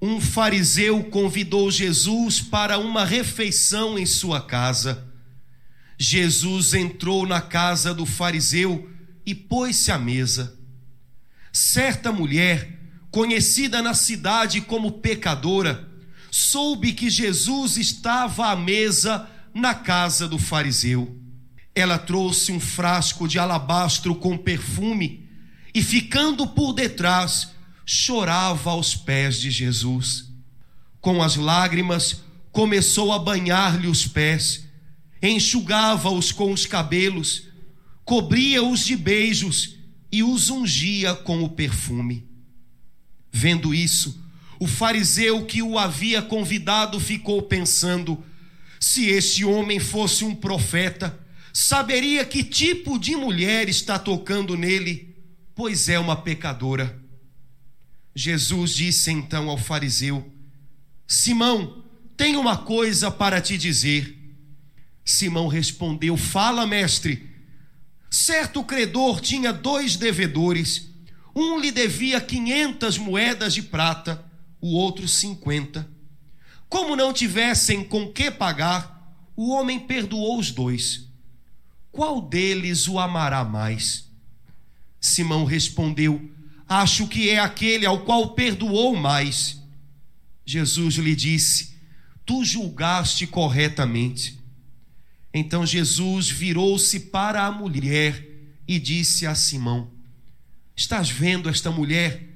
um fariseu convidou Jesus para uma refeição em sua casa. Jesus entrou na casa do fariseu e pôs-se à mesa. Certa mulher, conhecida na cidade como pecadora, soube que Jesus estava à mesa na casa do fariseu. Ela trouxe um frasco de alabastro com perfume e, ficando por detrás, chorava aos pés de Jesus. Com as lágrimas, começou a banhar-lhe os pés, enxugava-os com os cabelos, cobria-os de beijos e os ungia com o perfume. Vendo isso, o fariseu que o havia convidado ficou pensando: se este homem fosse um profeta, saberia que tipo de mulher está tocando nele, pois é uma pecadora. Jesus disse então ao fariseu: Simão, tenho uma coisa para te dizer. Simão respondeu: Fala, mestre. Certo credor tinha dois devedores. Um lhe devia quinhentas moedas de prata o outro cinquenta. Como não tivessem com que pagar, o homem perdoou os dois. Qual deles o amará mais? Simão respondeu: Acho que é aquele ao qual perdoou mais. Jesus lhe disse: Tu julgaste corretamente. Então Jesus virou-se para a mulher e disse a Simão: Estás vendo esta mulher?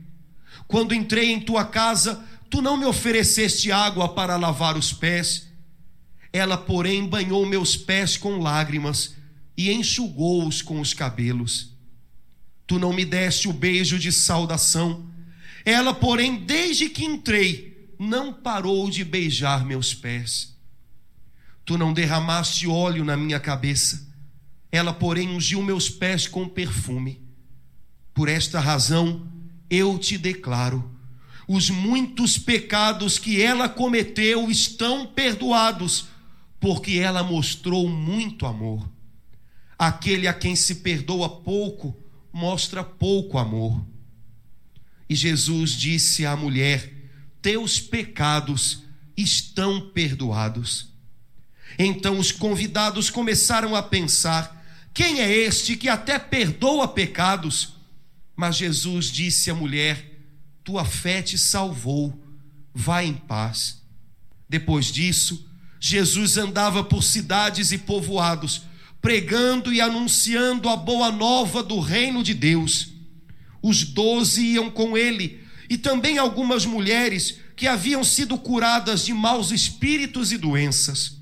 Quando entrei em tua casa, tu não me ofereceste água para lavar os pés. Ela, porém, banhou meus pés com lágrimas e enxugou-os com os cabelos. Tu não me deste o beijo de saudação. Ela, porém, desde que entrei, não parou de beijar meus pés. Tu não derramaste óleo na minha cabeça. Ela, porém, ungiu meus pés com perfume. Por esta razão, eu te declaro: os muitos pecados que ela cometeu estão perdoados, porque ela mostrou muito amor. Aquele a quem se perdoa pouco, mostra pouco amor. E Jesus disse à mulher: Teus pecados estão perdoados. Então os convidados começaram a pensar: Quem é este que até perdoa pecados? Mas Jesus disse à mulher: Tua fé te salvou, vá em paz. Depois disso, Jesus andava por cidades e povoados, pregando e anunciando a boa nova do reino de Deus. Os doze iam com ele, e também algumas mulheres que haviam sido curadas de maus espíritos e doenças.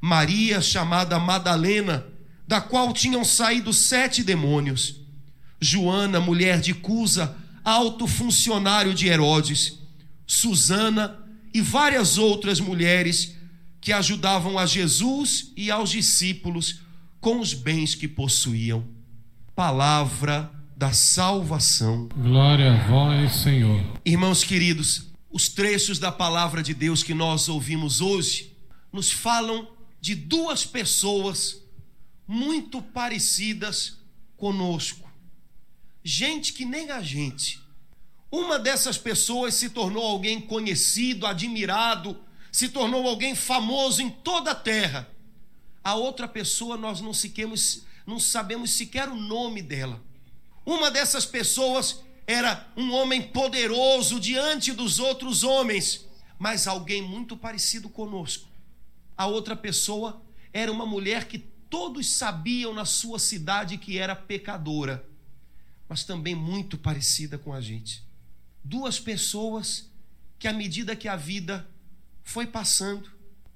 Maria, chamada Madalena, da qual tinham saído sete demônios. Joana, mulher de Cusa, alto funcionário de Herodes, Susana e várias outras mulheres que ajudavam a Jesus e aos discípulos com os bens que possuíam. Palavra da salvação. Glória a vós, Senhor. Irmãos queridos, os trechos da palavra de Deus que nós ouvimos hoje nos falam de duas pessoas muito parecidas conosco gente que nem a gente. Uma dessas pessoas se tornou alguém conhecido, admirado, se tornou alguém famoso em toda a terra. A outra pessoa nós não, sequemos, não sabemos sequer o nome dela. Uma dessas pessoas era um homem poderoso diante dos outros homens, mas alguém muito parecido conosco. A outra pessoa era uma mulher que todos sabiam na sua cidade que era pecadora mas também muito parecida com a gente. Duas pessoas que, à medida que a vida foi passando,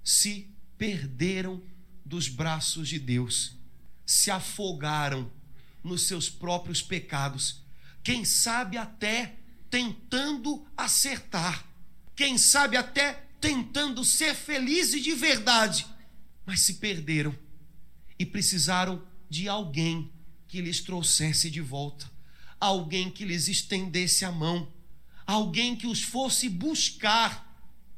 se perderam dos braços de Deus, se afogaram nos seus próprios pecados, quem sabe até tentando acertar, quem sabe até tentando ser felizes de verdade, mas se perderam e precisaram de alguém que lhes trouxesse de volta, alguém que lhes estendesse a mão, alguém que os fosse buscar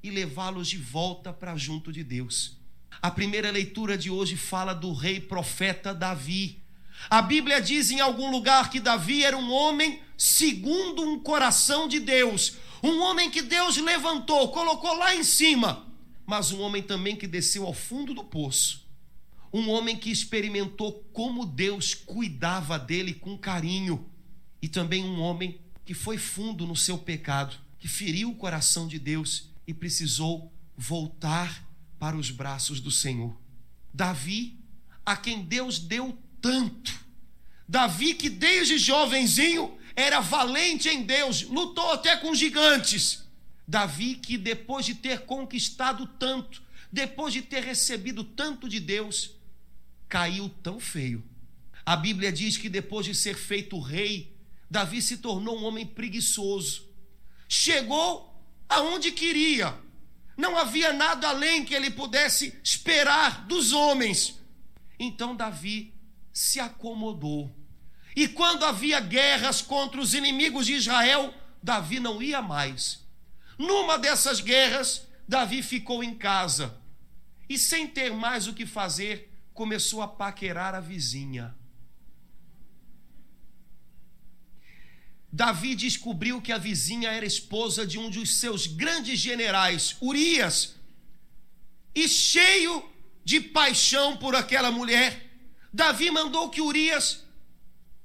e levá-los de volta para junto de Deus. A primeira leitura de hoje fala do rei profeta Davi. A Bíblia diz em algum lugar que Davi era um homem segundo um coração de Deus, um homem que Deus levantou, colocou lá em cima, mas um homem também que desceu ao fundo do poço. Um homem que experimentou como Deus cuidava dele com carinho, e também um homem que foi fundo no seu pecado, que feriu o coração de Deus e precisou voltar para os braços do Senhor. Davi, a quem Deus deu tanto. Davi, que desde jovenzinho era valente em Deus, lutou até com gigantes. Davi, que depois de ter conquistado tanto, depois de ter recebido tanto de Deus, caiu tão feio. A Bíblia diz que depois de ser feito rei, Davi se tornou um homem preguiçoso. Chegou aonde queria. Não havia nada além que ele pudesse esperar dos homens. Então Davi se acomodou. E quando havia guerras contra os inimigos de Israel, Davi não ia mais. Numa dessas guerras, Davi ficou em casa e, sem ter mais o que fazer, começou a paquerar a vizinha. Davi descobriu que a vizinha era esposa de um dos seus grandes generais, Urias, e cheio de paixão por aquela mulher, Davi mandou que Urias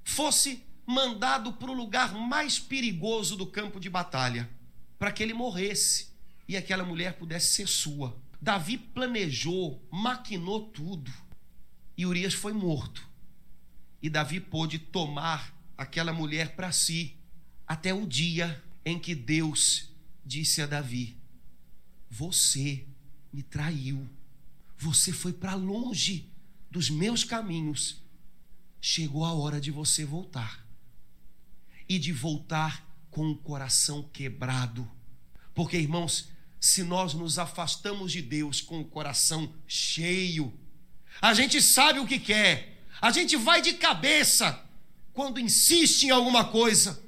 fosse mandado para o lugar mais perigoso do campo de batalha, para que ele morresse e aquela mulher pudesse ser sua. Davi planejou, maquinou tudo, e Urias foi morto. E Davi pôde tomar aquela mulher para si, até o dia em que Deus disse a Davi: Você me traiu, você foi para longe dos meus caminhos. Chegou a hora de você voltar. E de voltar com o coração quebrado. Porque, irmãos, se nós nos afastamos de Deus com o coração cheio, a gente sabe o que quer, a gente vai de cabeça, quando insiste em alguma coisa,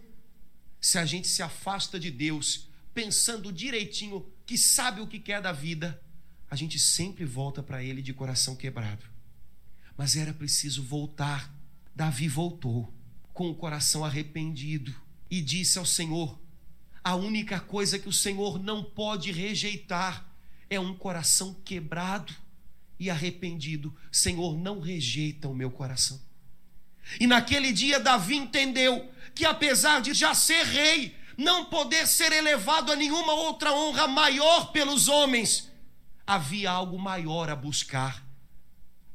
se a gente se afasta de Deus, pensando direitinho que sabe o que quer da vida, a gente sempre volta para Ele de coração quebrado. Mas era preciso voltar. Davi voltou com o coração arrependido e disse ao Senhor: a única coisa que o Senhor não pode rejeitar é um coração quebrado e arrependido. Senhor, não rejeita o meu coração. E naquele dia Davi entendeu que apesar de já ser rei, não poder ser elevado a nenhuma outra honra maior pelos homens, havia algo maior a buscar.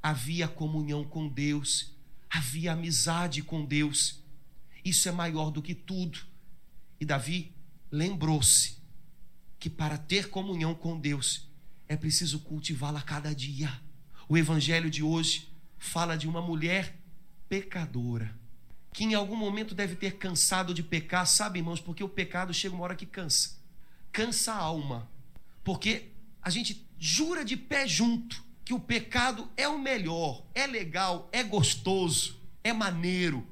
Havia comunhão com Deus, havia amizade com Deus. Isso é maior do que tudo. E Davi lembrou-se que para ter comunhão com Deus é preciso cultivá-la cada dia. O evangelho de hoje fala de uma mulher pecadora, que em algum momento deve ter cansado de pecar, sabe, irmãos, porque o pecado chega uma hora que cansa. Cansa a alma. Porque a gente jura de pé junto que o pecado é o melhor, é legal, é gostoso, é maneiro,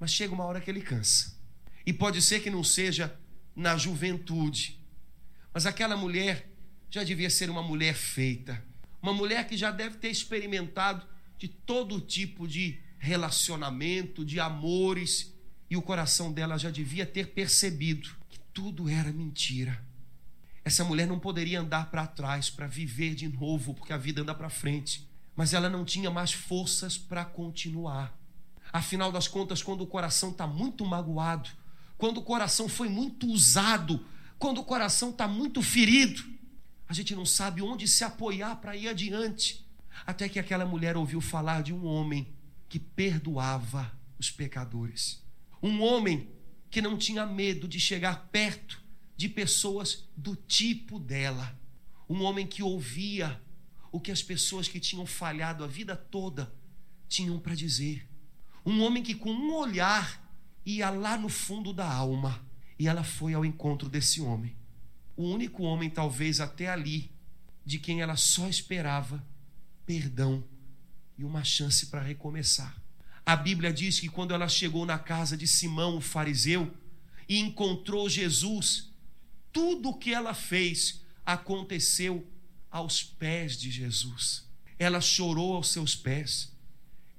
mas chega uma hora que ele cansa. E pode ser que não seja na juventude, mas aquela mulher já devia ser uma mulher feita, uma mulher que já deve ter experimentado de todo tipo de relacionamento, de amores, e o coração dela já devia ter percebido que tudo era mentira. Essa mulher não poderia andar para trás para viver de novo, porque a vida anda para frente, mas ela não tinha mais forças para continuar. Afinal das contas, quando o coração está muito magoado, quando o coração foi muito usado, quando o coração está muito ferido, a gente não sabe onde se apoiar para ir adiante. Até que aquela mulher ouviu falar de um homem que perdoava os pecadores. Um homem que não tinha medo de chegar perto de pessoas do tipo dela. Um homem que ouvia o que as pessoas que tinham falhado a vida toda tinham para dizer. Um homem que, com um olhar, ia lá no fundo da alma. E ela foi ao encontro desse homem. O único homem, talvez até ali, de quem ela só esperava perdão e uma chance para recomeçar. A Bíblia diz que quando ela chegou na casa de Simão, o fariseu, e encontrou Jesus, tudo o que ela fez aconteceu aos pés de Jesus. Ela chorou aos seus pés,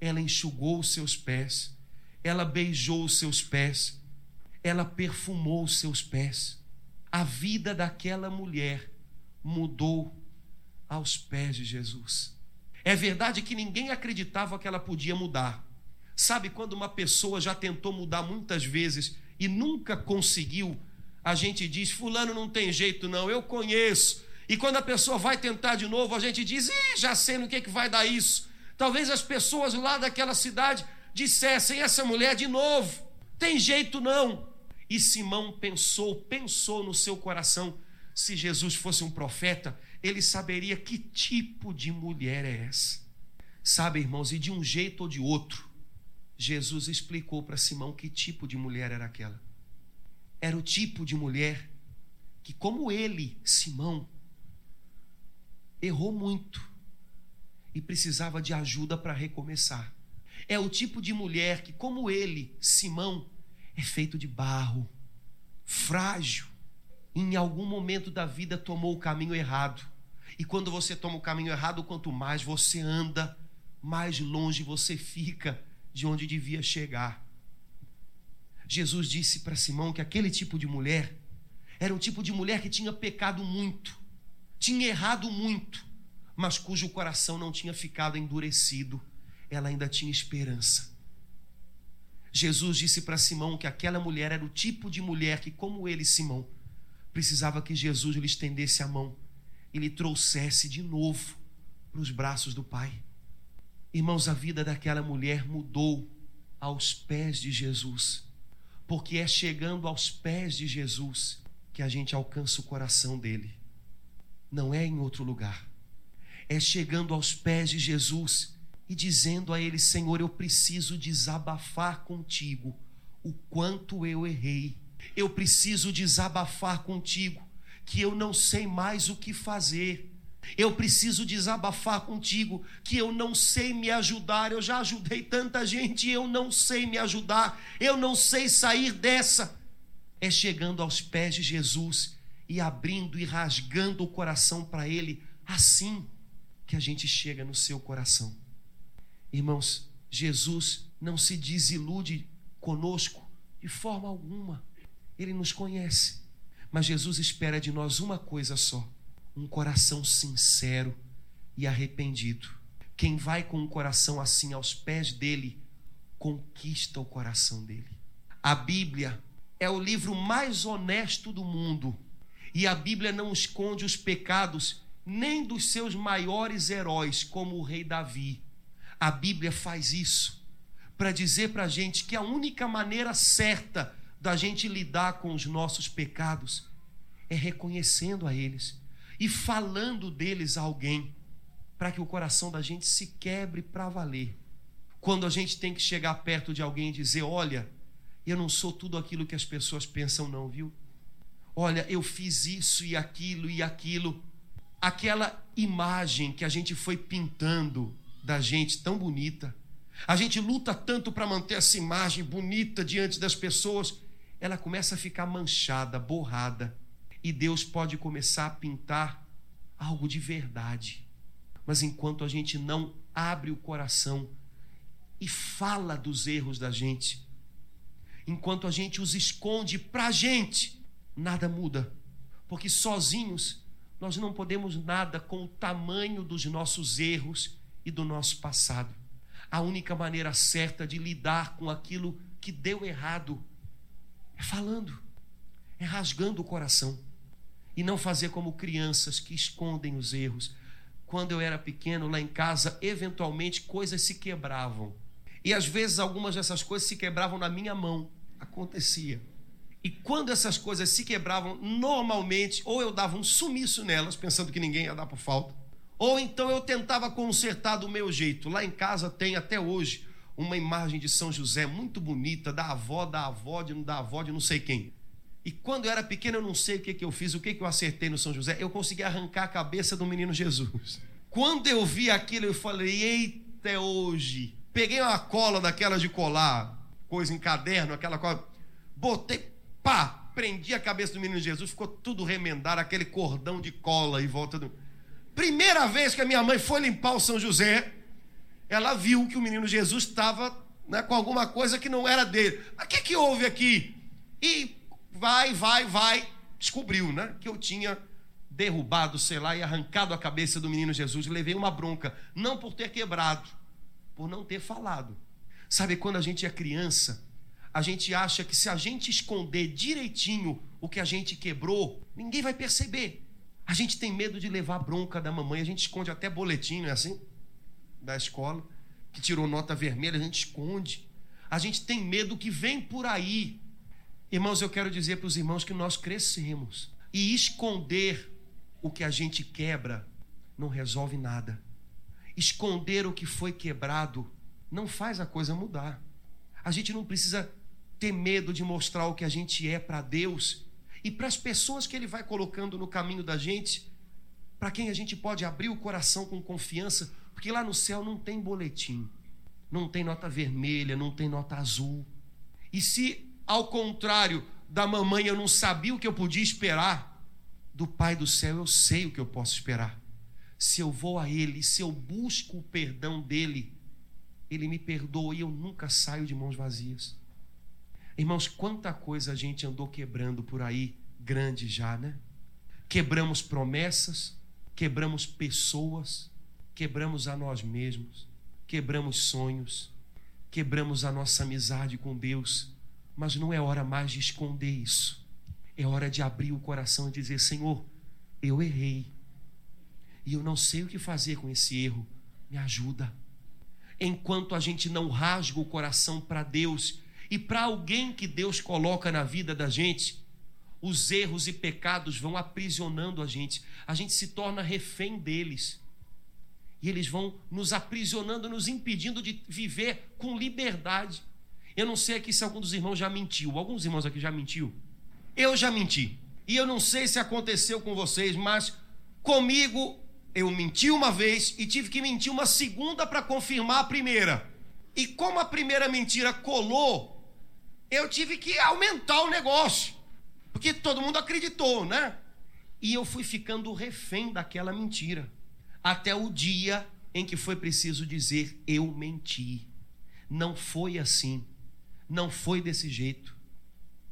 ela enxugou os seus pés, ela beijou os seus pés, ela perfumou os seus pés. A vida daquela mulher mudou aos pés de Jesus. É verdade que ninguém acreditava que ela podia mudar. Sabe quando uma pessoa já tentou mudar muitas vezes e nunca conseguiu? A gente diz: Fulano não tem jeito, não, eu conheço. E quando a pessoa vai tentar de novo, a gente diz: Ih, já sei no que, que vai dar isso. Talvez as pessoas lá daquela cidade dissessem: Essa mulher de novo, tem jeito não. E Simão pensou, pensou no seu coração: se Jesus fosse um profeta, ele saberia que tipo de mulher é essa. Sabe, irmãos, e de um jeito ou de outro, Jesus explicou para Simão que tipo de mulher era aquela. Era o tipo de mulher que, como ele, Simão, errou muito e precisava de ajuda para recomeçar. É o tipo de mulher que, como ele, Simão, é feito de barro, frágil. Em algum momento da vida tomou o caminho errado. E quando você toma o caminho errado, quanto mais você anda, mais longe você fica de onde devia chegar. Jesus disse para Simão que aquele tipo de mulher era um tipo de mulher que tinha pecado muito, tinha errado muito, mas cujo coração não tinha ficado endurecido, ela ainda tinha esperança. Jesus disse para Simão que aquela mulher era o tipo de mulher que, como ele, Simão, precisava que Jesus lhe estendesse a mão e lhe trouxesse de novo para os braços do Pai. Irmãos, a vida daquela mulher mudou aos pés de Jesus, porque é chegando aos pés de Jesus que a gente alcança o coração dele, não é em outro lugar. É chegando aos pés de Jesus e dizendo a ele: Senhor, eu preciso desabafar contigo o quanto eu errei. Eu preciso desabafar contigo que eu não sei mais o que fazer. Eu preciso desabafar contigo que eu não sei me ajudar. Eu já ajudei tanta gente e eu não sei me ajudar. Eu não sei sair dessa. É chegando aos pés de Jesus e abrindo e rasgando o coração para Ele, assim que a gente chega no seu coração. Irmãos, Jesus não se desilude conosco de forma alguma. Ele nos conhece. Mas Jesus espera de nós uma coisa só: um coração sincero e arrependido. Quem vai com um coração assim aos pés dele, conquista o coração dele. A Bíblia é o livro mais honesto do mundo. E a Bíblia não esconde os pecados nem dos seus maiores heróis, como o rei Davi. A Bíblia faz isso para dizer para a gente que a única maneira certa da gente lidar com os nossos pecados é reconhecendo a eles e falando deles a alguém, para que o coração da gente se quebre para valer. Quando a gente tem que chegar perto de alguém e dizer: Olha, eu não sou tudo aquilo que as pessoas pensam, não, viu? Olha, eu fiz isso e aquilo e aquilo. Aquela imagem que a gente foi pintando da gente tão bonita. A gente luta tanto para manter essa imagem bonita diante das pessoas, ela começa a ficar manchada, borrada. E Deus pode começar a pintar algo de verdade. Mas enquanto a gente não abre o coração e fala dos erros da gente, enquanto a gente os esconde para a gente, nada muda. Porque sozinhos nós não podemos nada com o tamanho dos nossos erros e do nosso passado. A única maneira certa de lidar com aquilo que deu errado é falando, é rasgando o coração. E não fazer como crianças que escondem os erros. Quando eu era pequeno, lá em casa, eventualmente coisas se quebravam. E às vezes algumas dessas coisas se quebravam na minha mão. Acontecia. E quando essas coisas se quebravam, normalmente, ou eu dava um sumiço nelas, pensando que ninguém ia dar por falta, ou então eu tentava consertar do meu jeito. Lá em casa tem até hoje uma imagem de São José muito bonita, da avó, da avó, de, da avó de não sei quem. E quando eu era pequeno, eu não sei o que, que eu fiz, o que, que eu acertei no São José, eu consegui arrancar a cabeça do menino Jesus. Quando eu vi aquilo, eu falei: eita, é hoje. Peguei uma cola daquela de colar, coisa em caderno, aquela cola. Botei, pá, prendi a cabeça do menino Jesus, ficou tudo remendado, aquele cordão de cola em volta do. Primeira vez que a minha mãe foi limpar o São José, ela viu que o menino Jesus estava né, com alguma coisa que não era dele. O que, que houve aqui? E vai, vai, vai, descobriu, né? Que eu tinha derrubado, sei lá, e arrancado a cabeça do menino Jesus. Levei uma bronca, não por ter quebrado, por não ter falado. Sabe, quando a gente é criança, a gente acha que se a gente esconder direitinho o que a gente quebrou, ninguém vai perceber. A gente tem medo de levar bronca da mamãe, a gente esconde até boletim, não é assim? Da escola, que tirou nota vermelha, a gente esconde. A gente tem medo que vem por aí. Irmãos, eu quero dizer para os irmãos que nós crescemos. E esconder o que a gente quebra não resolve nada. Esconder o que foi quebrado não faz a coisa mudar. A gente não precisa ter medo de mostrar o que a gente é para Deus e para as pessoas que Ele vai colocando no caminho da gente, para quem a gente pode abrir o coração com confiança, porque lá no céu não tem boletim, não tem nota vermelha, não tem nota azul. E se, ao contrário da mamãe, eu não sabia o que eu podia esperar, do Pai do céu, eu sei o que eu posso esperar. Se eu vou a Ele, se eu busco o perdão dEle, Ele me perdoa e eu nunca saio de mãos vazias. Irmãos, quanta coisa a gente andou quebrando por aí, grande já, né? Quebramos promessas, quebramos pessoas, quebramos a nós mesmos, quebramos sonhos, quebramos a nossa amizade com Deus, mas não é hora mais de esconder isso. É hora de abrir o coração e dizer: Senhor, eu errei. E eu não sei o que fazer com esse erro. Me ajuda. Enquanto a gente não rasga o coração para Deus e para alguém que Deus coloca na vida da gente, os erros e pecados vão aprisionando a gente. A gente se torna refém deles. E eles vão nos aprisionando, nos impedindo de viver com liberdade. Eu não sei aqui se algum dos irmãos já mentiu. Alguns irmãos aqui já mentiu. Eu já menti. E eu não sei se aconteceu com vocês, mas comigo eu menti uma vez e tive que mentir uma segunda para confirmar a primeira. E como a primeira mentira colou, eu tive que aumentar o negócio. Porque todo mundo acreditou, né? E eu fui ficando refém daquela mentira. Até o dia em que foi preciso dizer: eu menti. Não foi assim. Não foi desse jeito.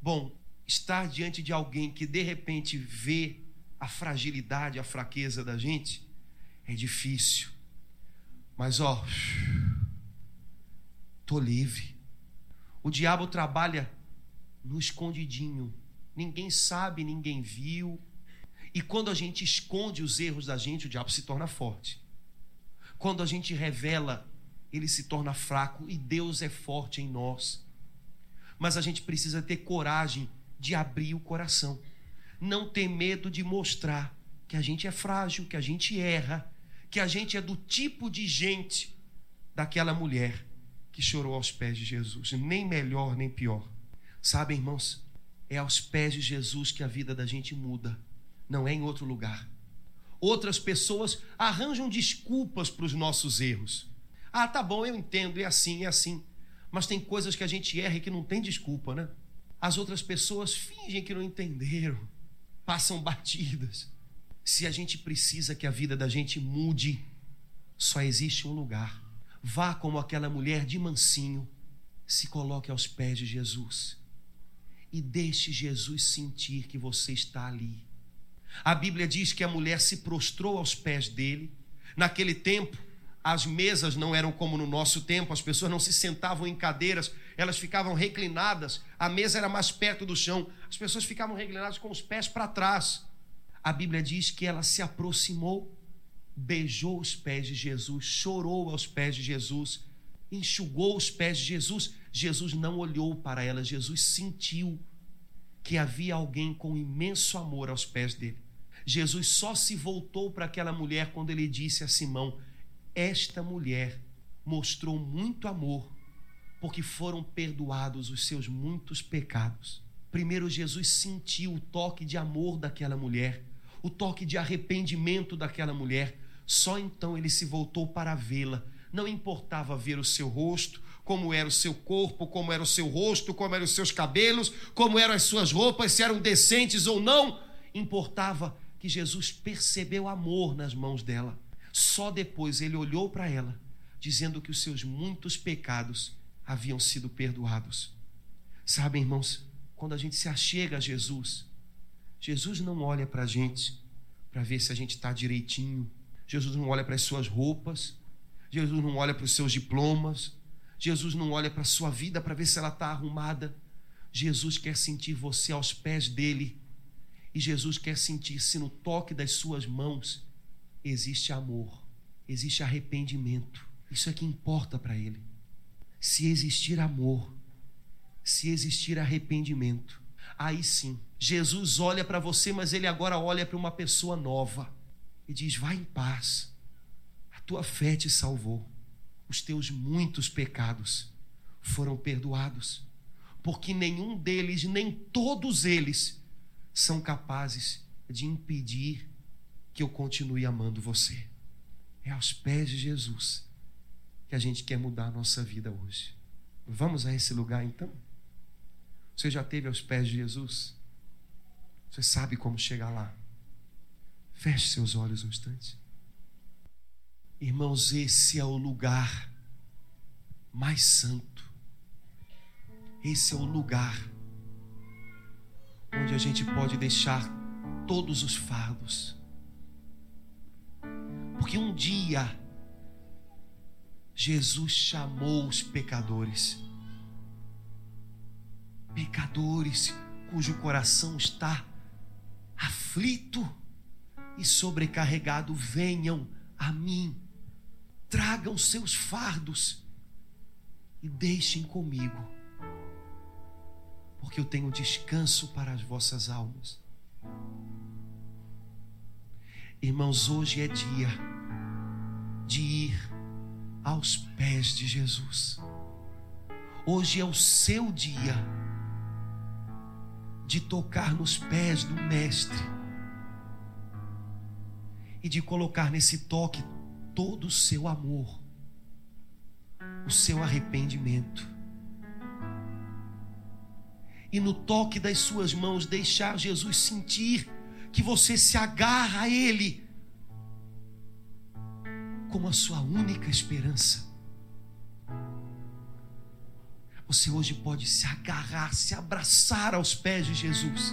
Bom, estar diante de alguém que de repente vê a fragilidade, a fraqueza da gente, é difícil. Mas ó, tô livre. O diabo trabalha no escondidinho. Ninguém sabe, ninguém viu. E quando a gente esconde os erros da gente, o diabo se torna forte. Quando a gente revela, ele se torna fraco e Deus é forte em nós. Mas a gente precisa ter coragem de abrir o coração. Não ter medo de mostrar que a gente é frágil, que a gente erra, que a gente é do tipo de gente daquela mulher que chorou aos pés de Jesus, nem melhor nem pior. Sabem, irmãos, é aos pés de Jesus que a vida da gente muda, não é em outro lugar. Outras pessoas arranjam desculpas para os nossos erros. Ah, tá bom, eu entendo, é assim, é assim. Mas tem coisas que a gente erra e que não tem desculpa, né? As outras pessoas fingem que não entenderam, passam batidas. Se a gente precisa que a vida da gente mude, só existe um lugar. Vá como aquela mulher de mansinho, se coloque aos pés de Jesus e deixe Jesus sentir que você está ali. A Bíblia diz que a mulher se prostrou aos pés dele. Naquele tempo, as mesas não eram como no nosso tempo, as pessoas não se sentavam em cadeiras, elas ficavam reclinadas, a mesa era mais perto do chão, as pessoas ficavam reclinadas com os pés para trás. A Bíblia diz que ela se aproximou, beijou os pés de Jesus, chorou aos pés de Jesus, enxugou os pés de Jesus. Jesus não olhou para ela, Jesus sentiu que havia alguém com imenso amor aos pés dele. Jesus só se voltou para aquela mulher quando ele disse a Simão: esta mulher mostrou muito amor, porque foram perdoados os seus muitos pecados. Primeiro, Jesus sentiu o toque de amor daquela mulher, o toque de arrependimento daquela mulher. Só então ele se voltou para vê-la. Não importava ver o seu rosto, como era o seu corpo, como era o seu rosto, como eram os seus cabelos, como eram as suas roupas, se eram decentes ou não. Importava que Jesus percebeu amor nas mãos dela. Só depois ele olhou para ela, dizendo que os seus muitos pecados haviam sido perdoados. Sabem, irmãos, quando a gente se achega a Jesus, Jesus não olha para a gente para ver se a gente está direitinho. Jesus não olha para as suas roupas. Jesus não olha para os seus diplomas. Jesus não olha para a sua vida para ver se ela está arrumada. Jesus quer sentir você aos pés dele. E Jesus quer sentir se no toque das suas mãos existe amor, existe arrependimento. Isso é que importa para ele. Se existir amor, se existir arrependimento, aí sim, Jesus olha para você, mas ele agora olha para uma pessoa nova e diz: Vai em paz, a tua fé te salvou, os teus muitos pecados foram perdoados, porque nenhum deles, nem todos eles, são capazes de impedir que eu continue amando você. É aos pés de Jesus que a gente quer mudar a nossa vida hoje. Vamos a esse lugar então? Você já teve aos pés de Jesus? Você sabe como chegar lá? Feche seus olhos um instante. Irmãos, esse é o lugar mais santo. Esse é o lugar onde a gente pode deixar todos os fardos. Porque um dia Jesus chamou os pecadores. Pecadores cujo coração está aflito e sobrecarregado, venham a mim. Tragam seus fardos e deixem comigo porque eu tenho descanso para as vossas almas. Irmãos, hoje é dia de ir aos pés de Jesus. Hoje é o seu dia de tocar nos pés do Mestre e de colocar nesse toque todo o seu amor, o seu arrependimento e no toque das suas mãos deixar Jesus sentir que você se agarra a Ele como a sua única esperança. Você hoje pode se agarrar, se abraçar aos pés de Jesus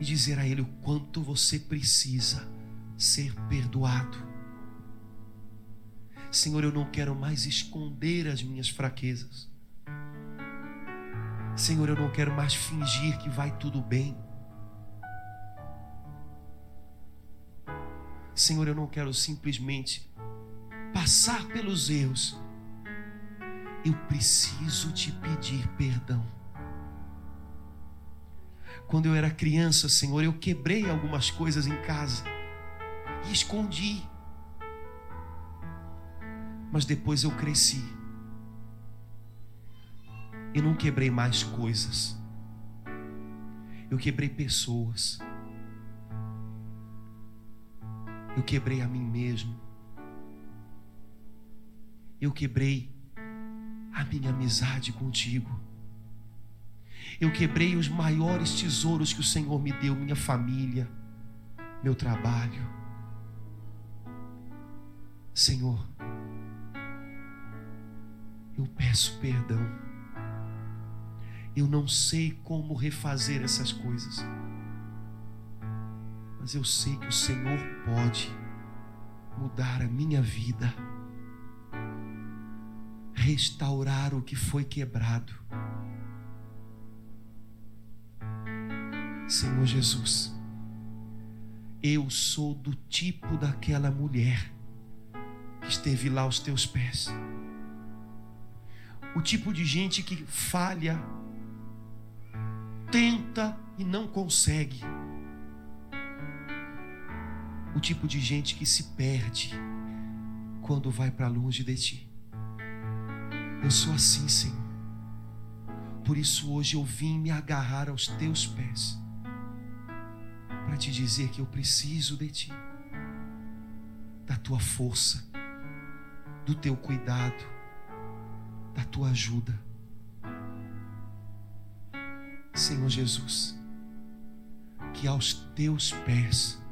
e dizer a Ele o quanto você precisa ser perdoado. Senhor, eu não quero mais esconder as minhas fraquezas. Senhor, eu não quero mais fingir que vai tudo bem. Senhor, eu não quero simplesmente passar pelos erros. Eu preciso te pedir perdão. Quando eu era criança, Senhor, eu quebrei algumas coisas em casa e escondi. Mas depois eu cresci e não quebrei mais coisas. Eu quebrei pessoas. Eu quebrei a mim mesmo. Eu quebrei a minha amizade contigo. Eu quebrei os maiores tesouros que o Senhor me deu, minha família, meu trabalho. Senhor, eu peço perdão. Eu não sei como refazer essas coisas, mas eu sei que o Senhor pode mudar a minha vida, restaurar o que foi quebrado. Senhor Jesus, eu sou do tipo daquela mulher que esteve lá aos teus pés. O tipo de gente que falha tenta e não consegue. O tipo de gente que se perde quando vai para longe de ti. Eu sou assim, Senhor. Por isso hoje eu vim me agarrar aos teus pés, para te dizer que eu preciso de ti, da tua força, do teu cuidado, da tua ajuda. Senhor Jesus, que aos teus pés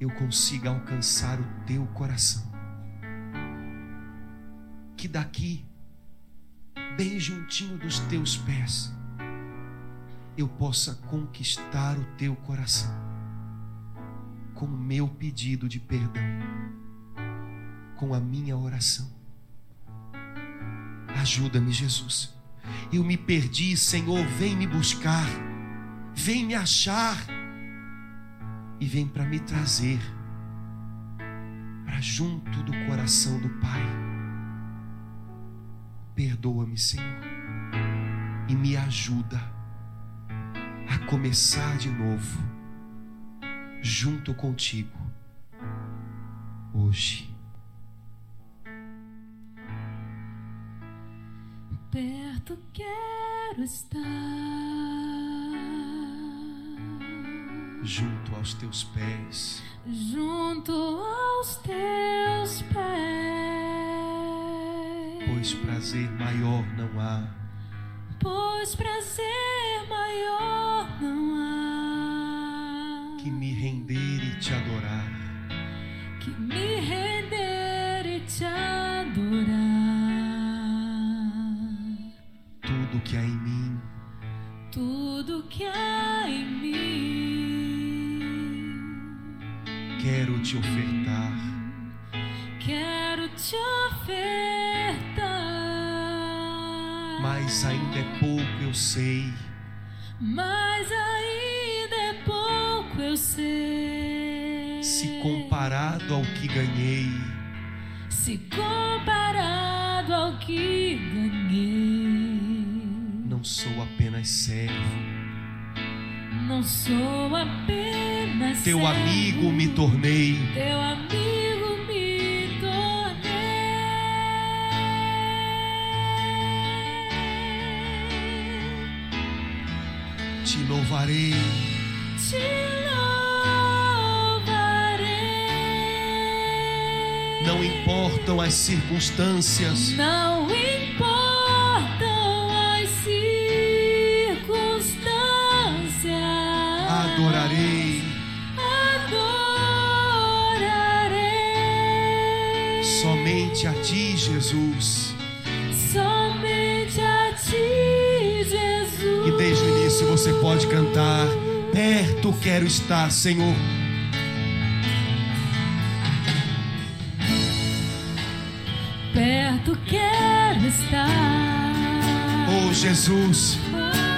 eu consiga alcançar o teu coração. Que daqui, bem juntinho dos teus pés, eu possa conquistar o teu coração com o meu pedido de perdão, com a minha oração. Ajuda-me, Jesus. Eu me perdi, Senhor, vem me buscar, vem me achar e vem para me trazer para junto do coração do Pai. Perdoa-me, Senhor, e me ajuda a começar de novo, junto contigo, hoje. Perto quero estar, Junto aos teus pés, junto aos teus pés. pois prazer maior não há Pois prazer maior não há que me render e te adorar. que me render que há em mim Tudo que há em mim, quero te ofertar. quero te ofertar. Mas ainda é pouco, eu sei. Mas ainda é pouco eu sei. Se comparado ao que ganhei, Se comparado ao que ganhei, não sou apenas servo. não sou apenas Teu servo, amigo me tornei. Teu amigo me tornei. Te louvarei, Te louvarei. não importam as circunstâncias, Não importam Somente a ti, Jesus. E desde o início você pode cantar: Perto quero estar, Senhor. Perto quero estar. Oh Jesus,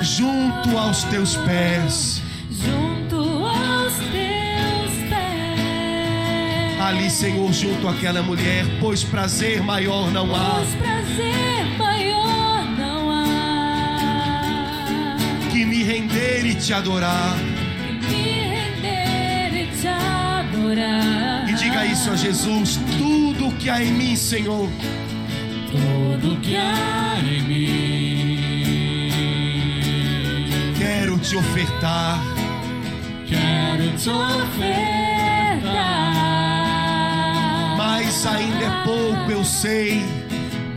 junto aos teus pés. Junto aos teus pés. Ali, Senhor, junto àquela mulher, pois prazer maior não há Pois prazer que me render e te adorar. E diga isso a Jesus: tudo que há em mim, Senhor, tudo que há em mim. quero te ofertar. Quero te ofertar. Mas ainda é pouco, eu sei.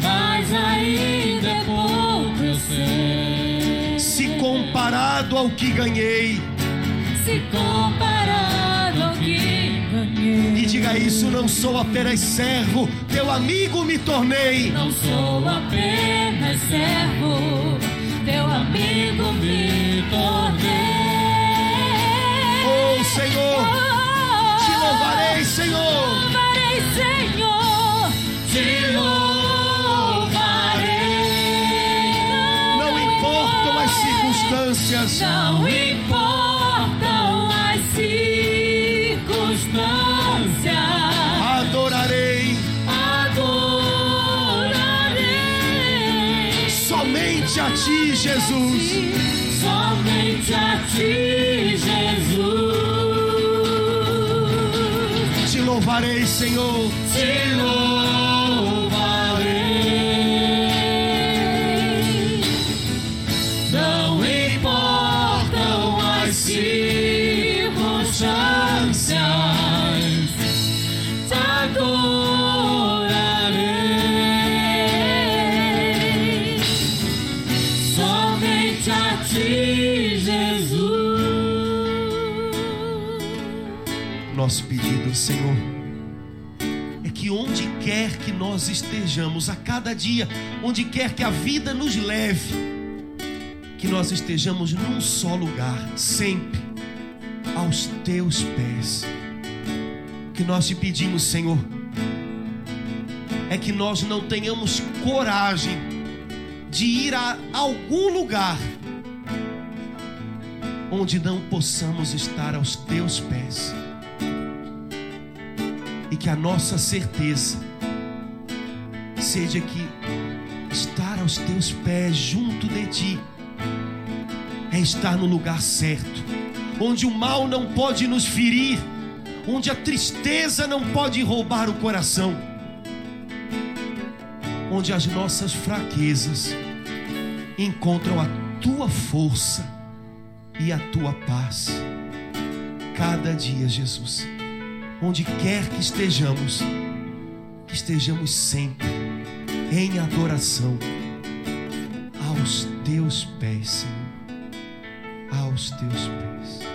Mas ainda é pouco eu sei. Comparado ao que ganhei. Se comparado ao que ganhei. E diga isso: não sou apenas servo, teu amigo me tornei. Não sou apenas servo, teu amigo me tornei. Oh Senhor, te louvarei, Senhor. Louvarei, Senhor, te louvarei. Circunstâncias, Não importam as circunstâncias. adorarei Adorarei somente a ti, Jesus. somente a ti, Jesus. Te louvarei, Senhor. Te louvarei. Senhor, é que onde quer que nós estejamos, a cada dia, onde quer que a vida nos leve, que nós estejamos num só lugar, sempre aos teus pés. Que nós te pedimos, Senhor, é que nós não tenhamos coragem de ir a algum lugar onde não possamos estar aos teus pés. Que a nossa certeza seja que estar aos teus pés junto de ti é estar no lugar certo, onde o mal não pode nos ferir, onde a tristeza não pode roubar o coração, onde as nossas fraquezas encontram a tua força e a tua paz. Cada dia, Jesus, onde quer que estejamos, que estejamos sempre em adoração aos teus pés, Senhor, aos teus pés.